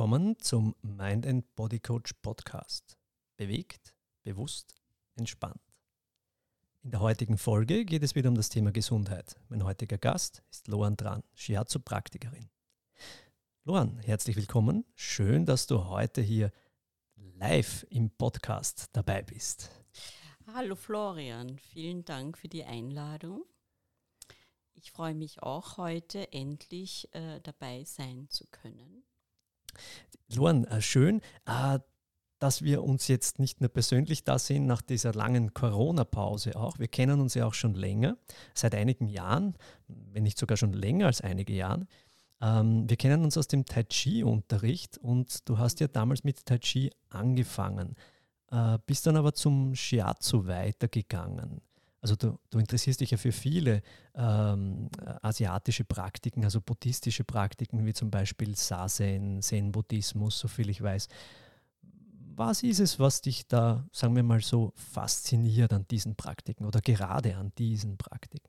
Willkommen zum Mind and Body Coach Podcast. Bewegt, bewusst, entspannt. In der heutigen Folge geht es wieder um das Thema Gesundheit. Mein heutiger Gast ist Loan Tran, Shiatsu-Praktikerin. Loan, herzlich willkommen. Schön, dass du heute hier live im Podcast dabei bist. Hallo Florian, vielen Dank für die Einladung. Ich freue mich auch heute endlich äh, dabei sein zu können. Loren, äh, schön, äh, dass wir uns jetzt nicht nur persönlich da sehen nach dieser langen Corona-Pause auch. Wir kennen uns ja auch schon länger, seit einigen Jahren, wenn nicht sogar schon länger als einige Jahre. Ähm, wir kennen uns aus dem Tai Chi-Unterricht und du hast ja damals mit Tai Chi angefangen, äh, bist dann aber zum Shiatsu weitergegangen. Also du, du, interessierst dich ja für viele ähm, asiatische Praktiken, also buddhistische Praktiken, wie zum Beispiel Sazen, Zen-Buddhismus, soviel ich weiß. Was ist es, was dich da, sagen wir mal so, fasziniert an diesen Praktiken oder gerade an diesen Praktiken?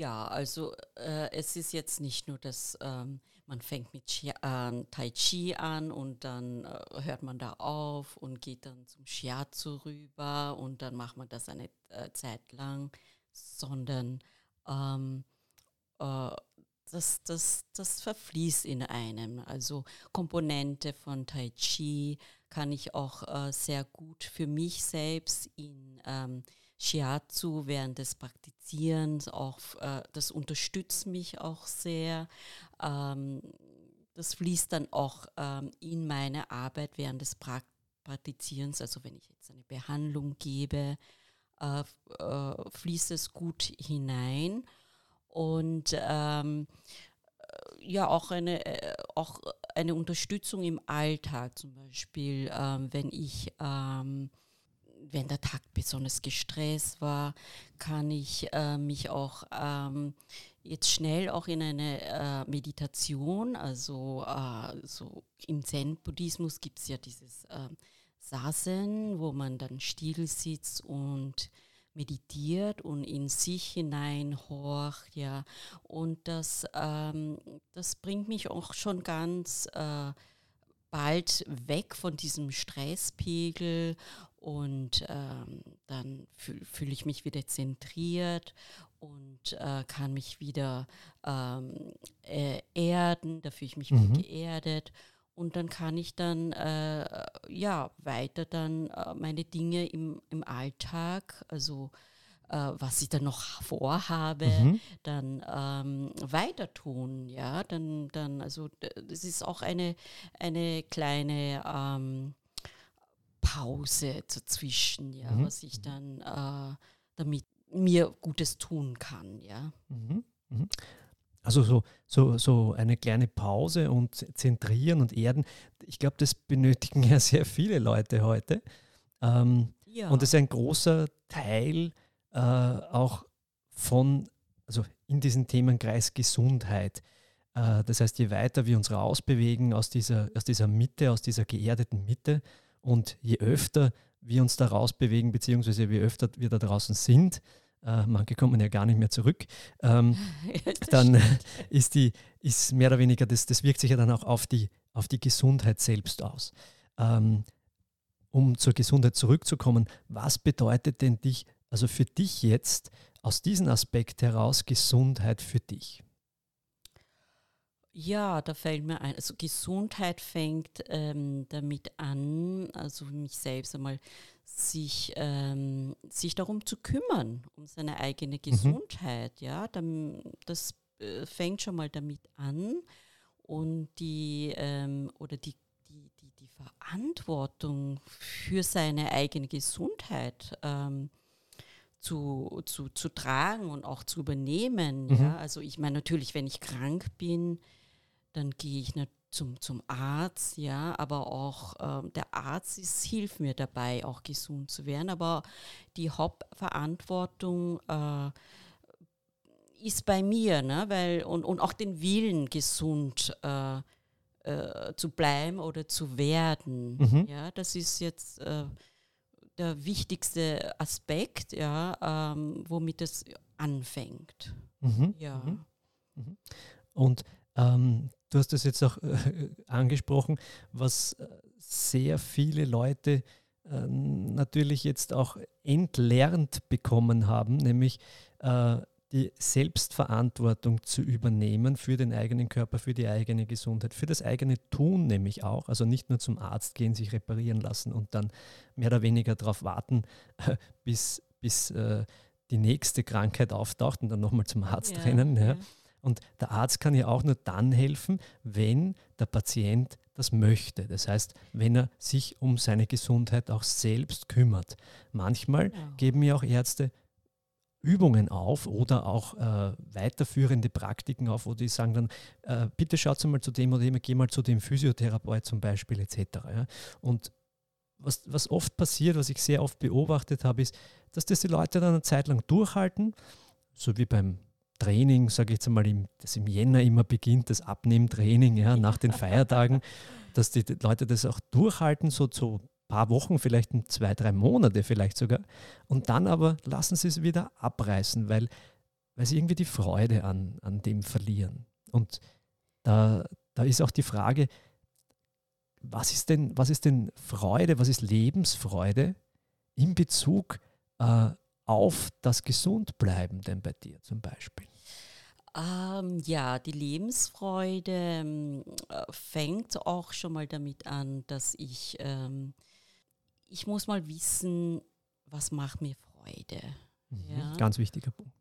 Ja, also äh, es ist jetzt nicht nur das, ähm, man fängt mit Chi, äh, Tai Chi an und dann äh, hört man da auf und geht dann zum Shiatsu rüber und dann macht man das eine äh, Zeit lang, sondern ähm, äh, das, das, das verfließt in einem. Also Komponente von Tai Chi kann ich auch äh, sehr gut für mich selbst in ähm, Shiatsu während des Praktizierens auch, äh, das unterstützt mich auch sehr. Ähm, das fließt dann auch ähm, in meine Arbeit während des pra Praktizierens, also wenn ich jetzt eine Behandlung gebe, äh, äh, fließt es gut hinein. Und ähm, äh, ja, auch eine, äh, auch eine Unterstützung im Alltag, zum Beispiel, ähm, wenn ich ähm, wenn der Tag besonders gestresst war, kann ich äh, mich auch ähm, jetzt schnell auch in eine äh, Meditation, also äh, so im Zen-Buddhismus gibt es ja dieses äh, Sasen, wo man dann still sitzt und meditiert und in sich hineinhorcht, ja. Und das, ähm, das bringt mich auch schon ganz äh, bald weg von diesem Stresspegel und ähm, dann fühle fühl ich mich wieder zentriert und äh, kann mich wieder ähm, äh, erden, da fühle ich mich mhm. geerdet und dann kann ich dann äh, ja weiter dann äh, meine Dinge im, im Alltag, also äh, was ich dann noch vorhabe, mhm. dann ähm, weiter tun, ja, dann, dann, also das ist auch eine, eine kleine ähm, Pause dazwischen, ja, mhm. was ich dann äh, damit mir Gutes tun kann, ja. Mhm. Mhm. Also so, so, so eine kleine Pause und zentrieren und erden, ich glaube, das benötigen ja sehr viele Leute heute. Ähm, ja. Und es ist ein großer Teil äh, auch von, also in diesem Themenkreis Gesundheit. Äh, das heißt, je weiter wir uns rausbewegen aus dieser, aus dieser Mitte, aus dieser geerdeten Mitte, und je öfter wir uns da rausbewegen, beziehungsweise je öfter wir da draußen sind, äh, manche kommen ja gar nicht mehr zurück, ähm, ja, dann stimmt. ist die, ist mehr oder weniger, das, das wirkt sich ja dann auch auf die, auf die Gesundheit selbst aus. Ähm, um zur Gesundheit zurückzukommen, was bedeutet denn dich, also für dich jetzt aus diesem Aspekt heraus Gesundheit für dich? Ja, da fällt mir ein, also Gesundheit fängt ähm, damit an, also mich selbst einmal sich, ähm, sich darum zu kümmern, um seine eigene mhm. Gesundheit. Mhm. Ja, dann, das äh, fängt schon mal damit an und die ähm, oder die, die, die, die Verantwortung für seine eigene Gesundheit ähm, zu, zu, zu tragen und auch zu übernehmen. Mhm. Ja? Also ich meine natürlich, wenn ich krank bin, dann gehe ich zum, zum Arzt, ja, aber auch ähm, der Arzt ist, hilft mir dabei, auch gesund zu werden. Aber die Hauptverantwortung äh, ist bei mir, ne? Weil, und, und auch den Willen, gesund äh, äh, zu bleiben oder zu werden. Mhm. Ja, das ist jetzt äh, der wichtigste Aspekt, ja, ähm, womit es anfängt. Mhm. Ja. Mhm. mhm. Und ähm, du hast es jetzt auch äh, angesprochen, was äh, sehr viele Leute äh, natürlich jetzt auch entlernt bekommen haben, nämlich äh, die Selbstverantwortung zu übernehmen für den eigenen Körper, für die eigene Gesundheit, für das eigene Tun nämlich auch. Also nicht nur zum Arzt gehen, sich reparieren lassen und dann mehr oder weniger darauf warten, bis, bis äh, die nächste Krankheit auftaucht und dann nochmal zum Arzt ja, rennen. Ja. Ja. Und der Arzt kann ja auch nur dann helfen, wenn der Patient das möchte. Das heißt, wenn er sich um seine Gesundheit auch selbst kümmert. Manchmal genau. geben ja auch Ärzte Übungen auf oder auch äh, weiterführende Praktiken auf, wo die sagen dann, äh, bitte schaut mal zu dem oder dem, geh mal zu dem Physiotherapeut zum Beispiel etc. Ja. Und was, was oft passiert, was ich sehr oft beobachtet habe, ist, dass das die Leute dann eine Zeit lang durchhalten, so wie beim Training, sage ich jetzt einmal, im, das im Jänner immer beginnt, das Abnehmtraining ja, nach den Feiertagen, dass die Leute das auch durchhalten, so, so paar Wochen, vielleicht zwei, drei Monate vielleicht sogar. Und dann aber lassen sie es wieder abreißen, weil, weil sie irgendwie die Freude an, an dem verlieren. Und da, da ist auch die Frage, was ist denn, was ist denn Freude, was ist Lebensfreude in Bezug äh, auf das Gesundbleiben denn bei dir zum Beispiel? Ähm, ja, die Lebensfreude ähm, äh, fängt auch schon mal damit an, dass ich ähm, ich muss mal wissen, was macht mir Freude. Mhm, ja? Ganz wichtiger Punkt.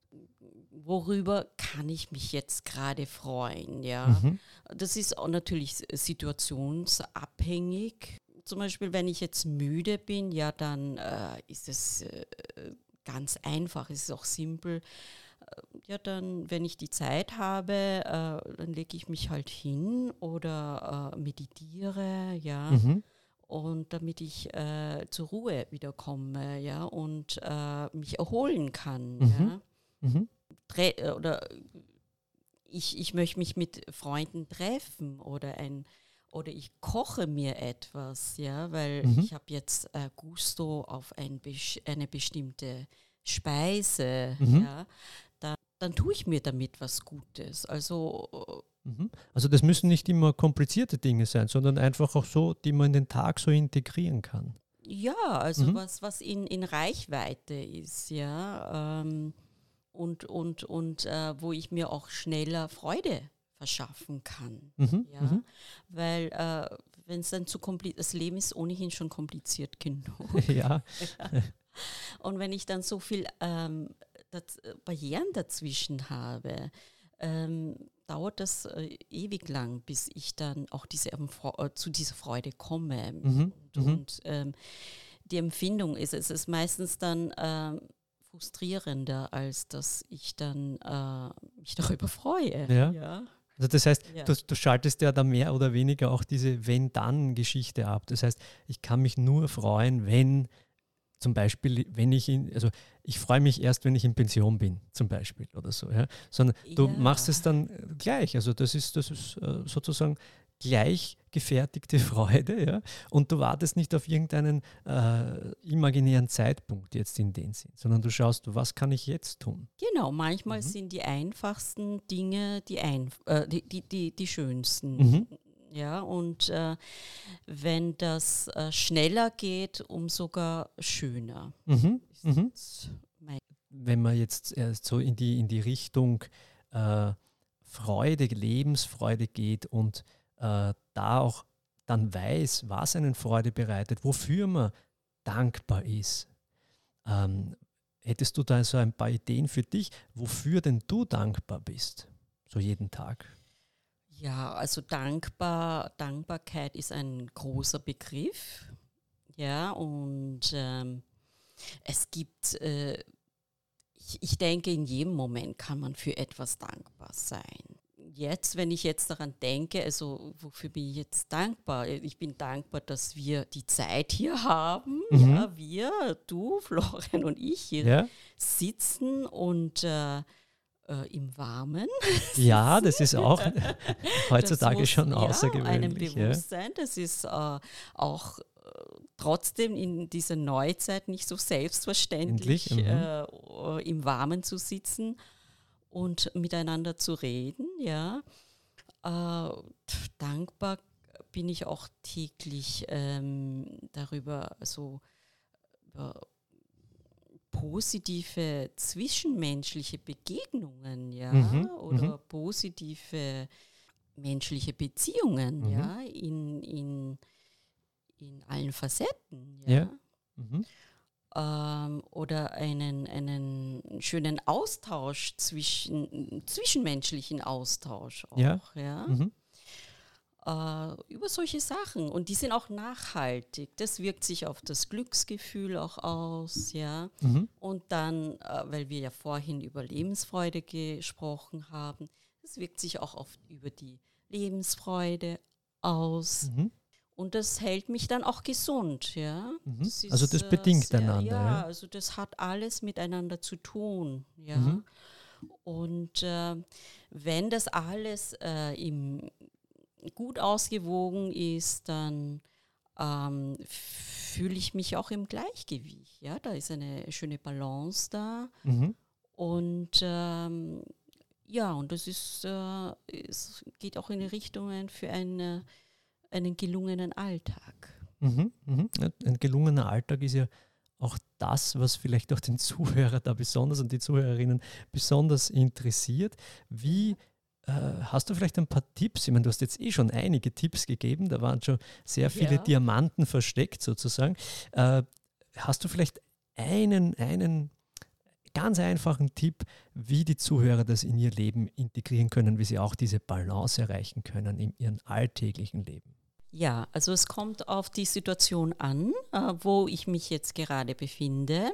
Worüber kann ich mich jetzt gerade freuen? Ja, mhm. das ist auch natürlich situationsabhängig. Zum Beispiel, wenn ich jetzt müde bin, ja, dann äh, ist es äh, ganz einfach, es ist auch simpel. Äh, ja, dann, wenn ich die Zeit habe, äh, dann lege ich mich halt hin oder äh, meditiere, ja. Mhm und damit ich äh, zur Ruhe wiederkomme, ja, und äh, mich erholen kann, mhm. ja. Mhm. Äh, oder ich, ich möchte mich mit Freunden treffen oder ein oder ich koche mir etwas, ja, weil mhm. ich habe jetzt äh, Gusto auf ein, eine bestimmte Speise, mhm. ja, dann, tue ich mir damit was Gutes. Also Mhm. Also das müssen nicht immer komplizierte Dinge sein, sondern einfach auch so, die man in den Tag so integrieren kann. Ja, also mhm. was, was in, in Reichweite ist, ja. Ähm, und und, und äh, wo ich mir auch schneller Freude verschaffen kann. Mhm. Ja? Mhm. Weil äh, wenn es dann zu kompliziert, das Leben ist ohnehin schon kompliziert genug. ja. Und wenn ich dann so viel ähm, das, äh, Barrieren dazwischen habe, ähm, dauert das äh, ewig lang, bis ich dann auch diese, äh, zu dieser Freude komme. Mhm. Und, mhm. und ähm, die Empfindung ist, es ist meistens dann ähm, frustrierender, als dass ich dann äh, mich darüber freue. Ja. ja. Also das heißt, ja. du, du, schaltest ja da mehr oder weniger auch diese Wenn-Dann-Geschichte ab. Das heißt, ich kann mich nur freuen, wenn zum Beispiel, wenn ich in, also ich freue mich erst, wenn ich in Pension bin, zum Beispiel oder so, ja. Sondern du ja. machst es dann gleich. Also das ist, das ist äh, sozusagen gleich gefertigte Freude, ja. Und du wartest nicht auf irgendeinen äh, imaginären Zeitpunkt jetzt in den Sinn, sondern du schaust, was kann ich jetzt tun? Genau, manchmal mhm. sind die einfachsten Dinge die, ein, äh, die, die, die, die schönsten. Mhm. Ja, und äh, wenn das äh, schneller geht, um sogar schöner. Mhm. Mhm. Wenn man jetzt erst so in die, in die Richtung äh, Freude, Lebensfreude geht und äh, da auch dann weiß, was einen Freude bereitet, wofür man dankbar ist. Ähm, hättest du da so ein paar Ideen für dich, wofür denn du dankbar bist, so jeden Tag? Ja, also dankbar, Dankbarkeit ist ein großer Begriff. Ja, und ähm, es gibt, äh, ich, ich denke, in jedem Moment kann man für etwas dankbar sein. Jetzt, wenn ich jetzt daran denke, also wofür bin ich jetzt dankbar? Ich bin dankbar, dass wir die Zeit hier haben. Mhm. Ja, wir, du, Florian und ich hier ja. sitzen und äh, äh, im Warmen. Ja, das ist auch heutzutage schon außergewöhnlich. Einem Bewusstsein, das ist äh, auch äh, trotzdem in dieser Neuzeit nicht so selbstverständlich, mhm. äh, im Warmen zu sitzen und miteinander zu reden, ja. Äh, dankbar bin ich auch täglich ähm, darüber, also über positive zwischenmenschliche Begegnungen, ja, mhm, oder mhm. positive menschliche Beziehungen, mhm. ja, in, in, in allen Facetten, ja. ja. Mhm. Ähm, oder einen, einen schönen Austausch zwischen, zwischenmenschlichen Austausch auch, ja. ja? Äh, über solche Sachen. Und die sind auch nachhaltig. Das wirkt sich auf das Glücksgefühl auch aus, ja. Mhm. Und dann, äh, weil wir ja vorhin über Lebensfreude gesprochen haben, das wirkt sich auch oft über die Lebensfreude aus. Mhm. Und das hält mich dann auch gesund, ja. Mhm. Das ist, also das bedingt sehr, einander. Ja, ja, also das hat alles miteinander zu tun, ja. Mhm. Und äh, wenn das alles äh, im, gut ausgewogen ist, dann ähm, fühle ich mich auch im Gleichgewicht. Ja, da ist eine schöne Balance da. Mhm. Und ähm, ja, und das ist, äh, es geht auch in Richtungen für eine einen gelungenen Alltag. Mhm, mhm. Ein gelungener Alltag ist ja auch das, was vielleicht auch den Zuhörer da besonders und die Zuhörerinnen besonders interessiert. Wie hast du vielleicht ein paar Tipps? Ich meine, du hast jetzt eh schon einige Tipps gegeben, da waren schon sehr viele ja. Diamanten versteckt sozusagen. Äh, hast du vielleicht einen, einen ganz einfachen Tipp, wie die Zuhörer das in ihr Leben integrieren können, wie sie auch diese Balance erreichen können in ihrem alltäglichen Leben? Ja, also es kommt auf die Situation an, äh, wo ich mich jetzt gerade befinde.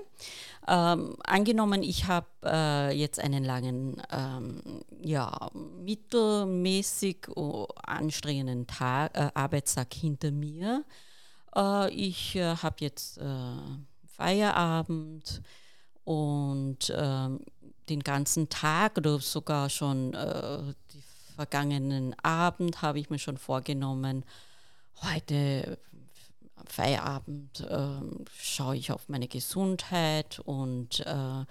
Ähm, angenommen, ich habe äh, jetzt einen langen, ähm, ja, mittelmäßig oh, anstrengenden Tag, äh, Arbeitstag hinter mir. Äh, ich äh, habe jetzt äh, Feierabend und ähm, den ganzen Tag oder sogar schon die vergangenen Abend habe ich mir schon vorgenommen, heute Feierabend äh, schaue ich auf meine Gesundheit und äh,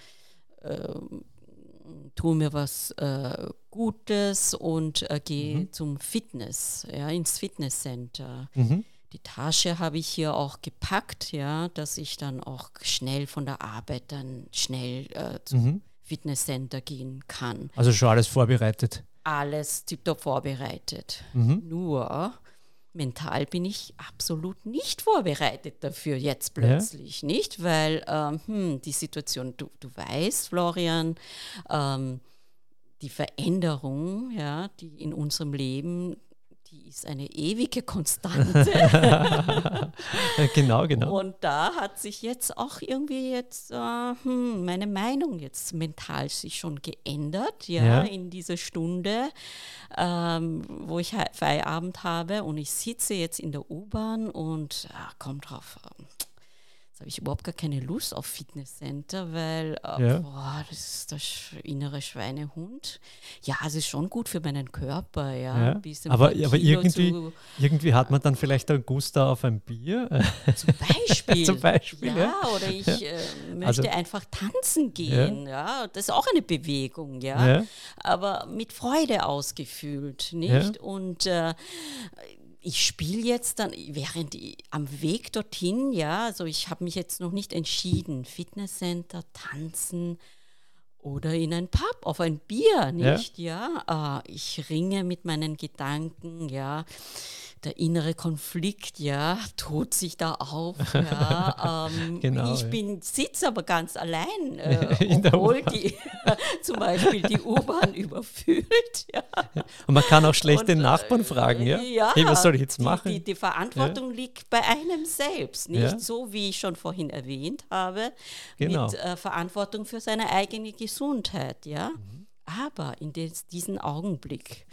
äh, tue mir was äh, Gutes und äh, gehe mhm. zum Fitness, ja, ins Fitnesscenter. Mhm. Die Tasche habe ich hier auch gepackt, ja, dass ich dann auch schnell von der Arbeit dann schnell äh, zum mhm. Fitnesscenter gehen kann. Also schon alles vorbereitet? Alles tiptop vorbereitet. Mhm. Nur mental bin ich absolut nicht vorbereitet dafür jetzt plötzlich, ja. nicht? Weil ähm, hm, die Situation, du, du weißt, Florian, ähm, die Veränderung, ja, die in unserem Leben die ist eine ewige Konstante. genau, genau. Und da hat sich jetzt auch irgendwie jetzt äh, hm, meine Meinung jetzt mental sich schon geändert, ja, ja. in dieser Stunde, ähm, wo ich Feierabend habe und ich sitze jetzt in der U-Bahn und äh, kommt drauf. Äh, Jetzt habe ich überhaupt gar keine Lust auf Fitnesscenter, weil äh, ja. boah, das ist der innere Schweinehund. Ja, es ist schon gut für meinen Körper, ja. ja. aber aber irgendwie, zu, irgendwie hat man dann vielleicht einen Guster auf ein Bier. Zum Beispiel. zum Beispiel ja, ja, oder ich äh, möchte also, einfach tanzen gehen. Ja. Das ist auch eine Bewegung, ja. Aber mit Freude ausgefüllt, nicht? Und äh, ich spiele jetzt dann, während ich, am Weg dorthin, ja, also ich habe mich jetzt noch nicht entschieden, Fitnesscenter, tanzen oder in ein Pub auf ein Bier, nicht, ja. ja? Äh, ich ringe mit meinen Gedanken, ja der innere Konflikt, ja, tut sich da auf. Ja, ähm, genau, ich bin sitze aber ganz allein, äh, obwohl die zum Beispiel die U-Bahn überfüllt. Ja. Und man kann auch schlecht und, den Nachbarn äh, fragen, ja? ja hey, was soll ich jetzt machen? Die, die, die Verantwortung ja. liegt bei einem selbst, nicht so wie ich schon vorhin erwähnt habe, genau. mit äh, Verantwortung für seine eigene Gesundheit, ja. Mhm. Aber in des, diesen Augenblick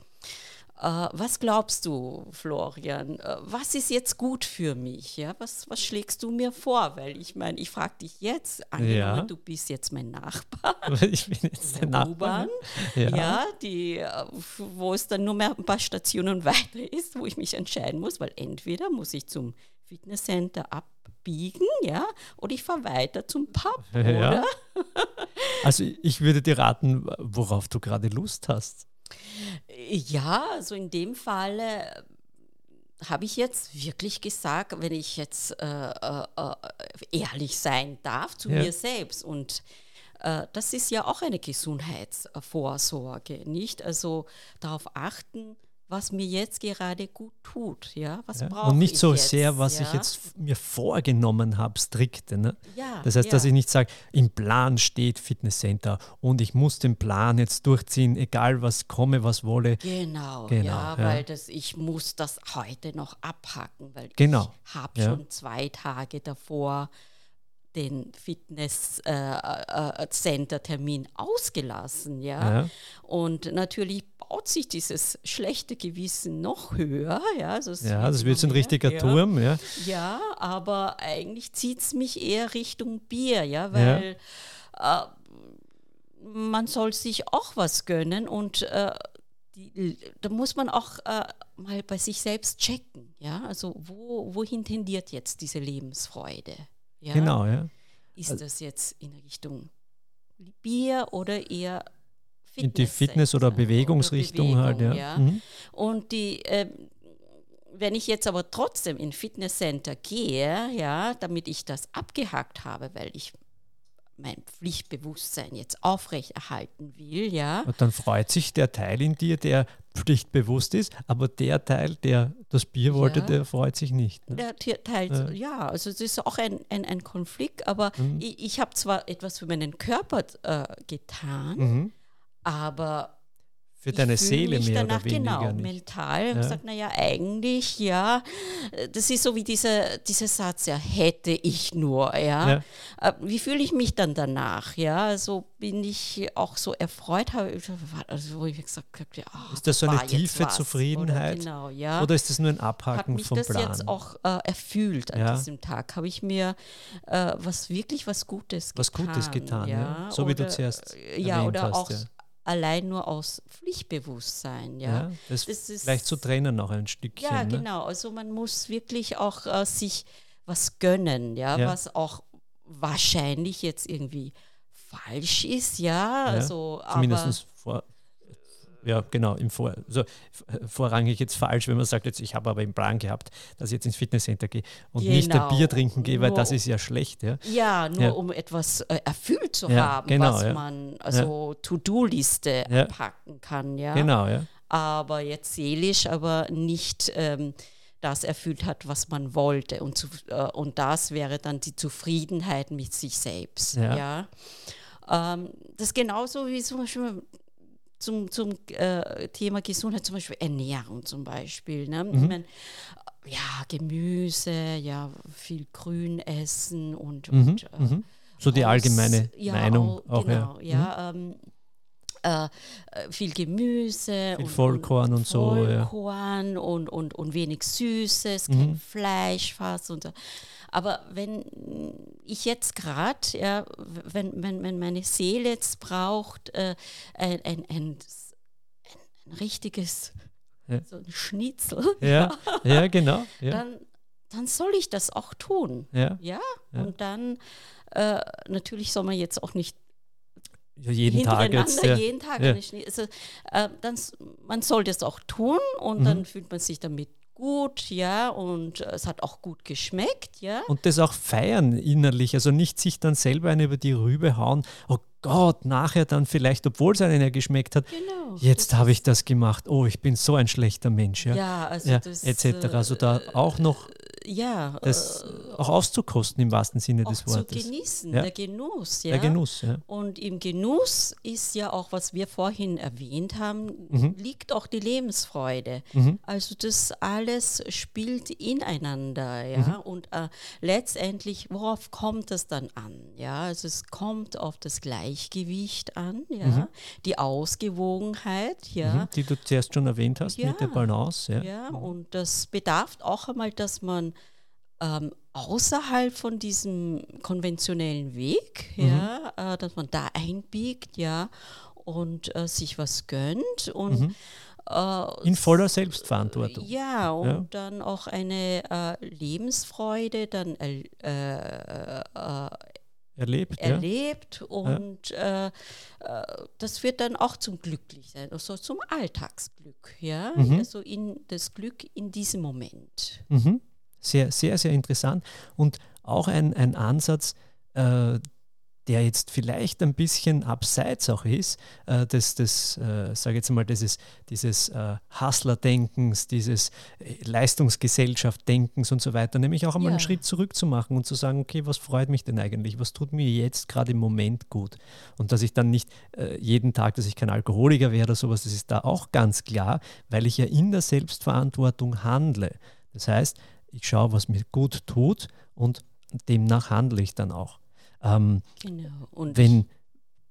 was glaubst du, Florian? Äh, was ist jetzt gut für mich? Ja? Was, was schlägst du mir vor? Weil ich meine, ich frage dich jetzt, angenommen, ja. du bist jetzt mein Nachbar. Ich bin jetzt der Nachbar. Ja. ja, die, äh, wo es dann nur mehr ein paar Stationen weiter ist, wo ich mich entscheiden muss, weil entweder muss ich zum Fitnesscenter abbiegen, ja, oder ich fahre weiter zum Pub, ja. oder? also ich würde dir raten, worauf du gerade Lust hast. Ja, also in dem Fall äh, habe ich jetzt wirklich gesagt, wenn ich jetzt äh, äh, äh ehrlich sein darf zu ja. mir selbst und äh, das ist ja auch eine Gesundheitsvorsorge, nicht? Also darauf achten, was mir jetzt gerade gut tut, ja, was ja. brauche Und nicht so jetzt, sehr, was ja? ich jetzt mir vorgenommen habe, strikte. Ne? Ja, das heißt, ja. dass ich nicht sage, im Plan steht Fitnesscenter und ich muss den Plan jetzt durchziehen, egal was komme, was wolle. Genau, genau ja, weil das, ich muss das heute noch abhacken, weil genau. ich habe schon zwei Tage davor den Fitness-Center-Termin äh, äh, ausgelassen, ja? ja? Und natürlich baut sich dieses schlechte Gewissen noch höher, ja? Also ja, das wird so ein richtiger ja. Turm, ja. Ja, aber eigentlich zieht es mich eher Richtung Bier, ja, weil ja. Äh, man soll sich auch was gönnen und äh, die, da muss man auch äh, mal bei sich selbst checken, ja, also wo, wohin tendiert jetzt diese Lebensfreude? Ja? Genau, ja. Ist also, das jetzt in Richtung Bier oder eher Fitness in die Fitness- oder Bewegungsrichtung oder Bewegung, halt, ja. ja. Mhm. Und die, äh, wenn ich jetzt aber trotzdem in Fitnesscenter gehe, ja, damit ich das abgehakt habe, weil ich mein Pflichtbewusstsein jetzt aufrechterhalten will, ja. Und dann freut sich der Teil in dir, der pflichtbewusst ist, aber der Teil, der das Bier wollte, ja. der freut sich nicht. Ne? Der Teil, ja. ja. also es ist auch ein, ein, ein Konflikt, aber mhm. ich, ich habe zwar etwas für meinen Körper äh, getan, mhm. Aber für deine Seele mich mehr danach, oder weniger genau, nicht. mental. Ja. gesagt, naja, eigentlich, ja, das ist so wie dieser, dieser Satz, ja, hätte ich nur, ja. ja. Äh, wie fühle ich mich dann danach, ja? Also bin ich auch so erfreut, habe also wo ich gesagt habe, ja, oh, Ist das so eine tiefe Zufriedenheit? Oder, genau, ja. Oder ist das nur ein Abhaken vom Plan? Hat mich das jetzt auch äh, erfüllt an ja. diesem Tag? Habe ich mir äh, was wirklich was Gutes was getan? Was Gutes getan, ja. So oder, wie du zuerst Ja, oder hast, auch allein nur aus Pflichtbewusstsein. Ja, ja das, das ist vielleicht zu trennen noch ein Stückchen. Ja, ne? genau. Also man muss wirklich auch äh, sich was gönnen, ja, ja, was auch wahrscheinlich jetzt irgendwie falsch ist, ja. ja also, zumindest vor, ja, genau, im Vor also vorrangig jetzt falsch, wenn man sagt, jetzt ich habe aber im Plan gehabt, dass ich jetzt ins Fitnesscenter gehe und genau. nicht ein Bier trinken gehe, weil nur, das ist ja schlecht. Ja, ja nur ja. um etwas äh, erfüllt zu ja, haben, genau, was man also To-Do-Liste packen kann. Ja. Genau, ja. Aber jetzt seelisch, aber nicht ähm, das erfüllt hat, was man wollte. Und, zu, äh, und das wäre dann die Zufriedenheit mit sich selbst. Ja. ja? Ähm, das ist genauso wie zum Beispiel zum, zum äh, Thema Gesundheit, zum Beispiel Ernährung zum Beispiel. Ne? Mhm. Ich mein, ja, Gemüse, ja, viel Grün essen und, mhm. und äh, mhm. so die allgemeine aus, ja, Meinung auch, genau, ja. ja mhm. ähm, äh, viel Gemüse viel und, Vollkorn und, und so Vollkorn ja. und, und, und wenig Süßes, kein mhm. Fleisch fast und so. Aber wenn ich jetzt gerade, ja, wenn, wenn, wenn meine Seele jetzt braucht, äh, ein, ein, ein, ein, richtiges ja. so ein Schnitzel, ja, ja genau, ja. Dann, dann soll ich das auch tun. Ja. ja? Und dann äh, natürlich soll man jetzt auch nicht ja, jeden Tag jetzt. Ja. Jeden Tag ja. also, äh, dann, man soll das auch tun und mhm. dann fühlt man sich damit gut, ja, und es hat auch gut geschmeckt, ja. Und das auch feiern innerlich, also nicht sich dann selber eine über die Rübe hauen, oh Gott, nachher dann vielleicht, obwohl es einem ja geschmeckt hat, genau, jetzt habe ich das gemacht, oh, ich bin so ein schlechter Mensch, ja, ja, also ja das, etc. Also da äh, auch noch ja, das äh, auch auszukosten im wahrsten Sinne des Wortes. Zu genießen, ja. der Genuss. Ja? Der Genuss, ja. Und im Genuss ist ja auch, was wir vorhin erwähnt haben, mhm. liegt auch die Lebensfreude. Mhm. Also das alles spielt ineinander, ja. Mhm. Und äh, letztendlich, worauf kommt es dann an? Ja, also es kommt auf das Gleichgewicht an, ja, mhm. die Ausgewogenheit, ja. Mhm. Die du zuerst schon erwähnt hast mit der Balance, ja. Ja, und das bedarf auch einmal, dass man ähm, außerhalb von diesem konventionellen Weg, mhm. ja, äh, dass man da einbiegt, ja, und äh, sich was gönnt und mhm. äh, in voller Selbstverantwortung. Ja, und ja. dann auch eine äh, Lebensfreude dann äh, erlebt. Erlebt ja. und ja. Äh, das wird dann auch zum Glücklichsein, also zum Alltagsglück, ja. Mhm. Also in das Glück in diesem Moment. Mhm. Sehr, sehr, sehr interessant. Und auch ein, ein Ansatz, äh, der jetzt vielleicht ein bisschen abseits auch ist, äh, des, des äh, sage jetzt mal, dieses, dieses äh, Hustler-Denkens, dieses äh, Leistungsgesellschaft-Denkens und so weiter, nämlich auch einmal ja. einen Schritt zurück zu machen und zu sagen, okay, was freut mich denn eigentlich, was tut mir jetzt gerade im Moment gut? Und dass ich dann nicht äh, jeden Tag, dass ich kein Alkoholiker wäre oder sowas, das ist da auch ganz klar, weil ich ja in der Selbstverantwortung handle. Das heißt, ich schaue, was mir gut tut und demnach handle ich dann auch. Ähm, genau. Und wenn,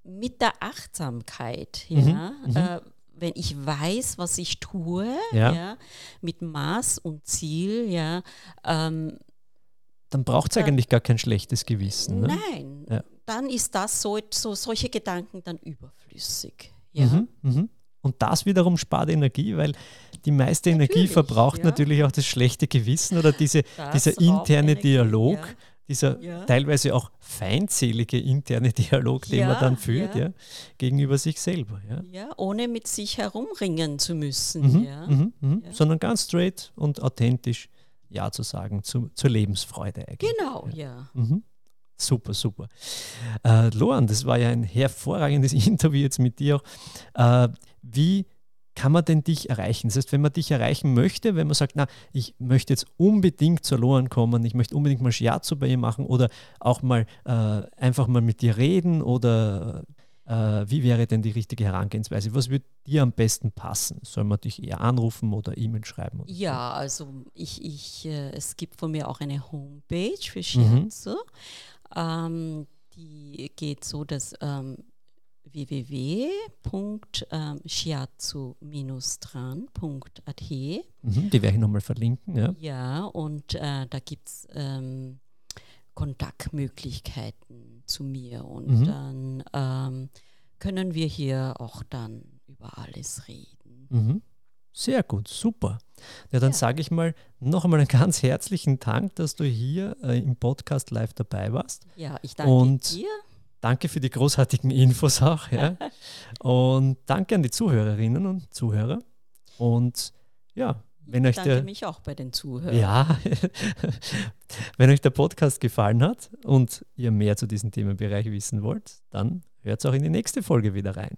mit der Achtsamkeit, mhm, ja, mhm, äh, wenn ich weiß, was ich tue, ja. ja mit Maß und Ziel, ja, ähm, dann braucht es eigentlich gar kein schlechtes Gewissen. Ne? Nein, ja. dann ist das so, so, solche Gedanken dann überflüssig. Ja. Mhm, mh. Und das wiederum spart Energie, weil die meiste natürlich, Energie verbraucht ja. natürlich auch das schlechte Gewissen oder diese, dieser interne Energie, Dialog, ja dieser ja. teilweise auch feindselige interne Dialog, den man dann führt, ja. gegenüber sich selber. Ja. ohne mit sich herumringen zu müssen. Mhm, ja. Mhm, mhm. Sondern ganz straight und authentisch Ja zu sagen zu, zur Lebensfreude eigentlich. Genau, ja. Mhm. Super, super. Äh, Loan, das war ja ein hervorragendes Interview jetzt mit dir. Äh, wie kann man denn dich erreichen? Das heißt, wenn man dich erreichen möchte, wenn man sagt, na, ich möchte jetzt unbedingt zur Lohan kommen, ich möchte unbedingt mal Shiatsu bei ihr machen oder auch mal äh, einfach mal mit dir reden oder äh, wie wäre denn die richtige Herangehensweise? Was würde dir am besten passen? Soll man dich eher anrufen oder E-Mail schreiben? ja, so? also ich, ich, äh, es gibt von mir auch eine Homepage für Shiatsu. Mhm. Ähm, die geht so, dass ähm, www.shiatsu-tran.at. Mhm, die werde ich nochmal verlinken. Ja, ja und äh, da gibt es ähm, Kontaktmöglichkeiten zu mir und mhm. dann ähm, können wir hier auch dann über alles reden. Mhm. Sehr gut, super. Ja, dann ja. sage ich mal noch einmal einen ganz herzlichen Dank, dass du hier äh, im Podcast live dabei warst. Ja, ich danke und dir. Danke für die großartigen Infos auch. Ja. und danke an die Zuhörerinnen und Zuhörer. Und ja, wenn ich euch danke der, mich auch bei den Zuhörern. Ja, wenn euch der Podcast gefallen hat und ihr mehr zu diesem Themenbereich wissen wollt, dann hört auch in die nächste Folge wieder rein.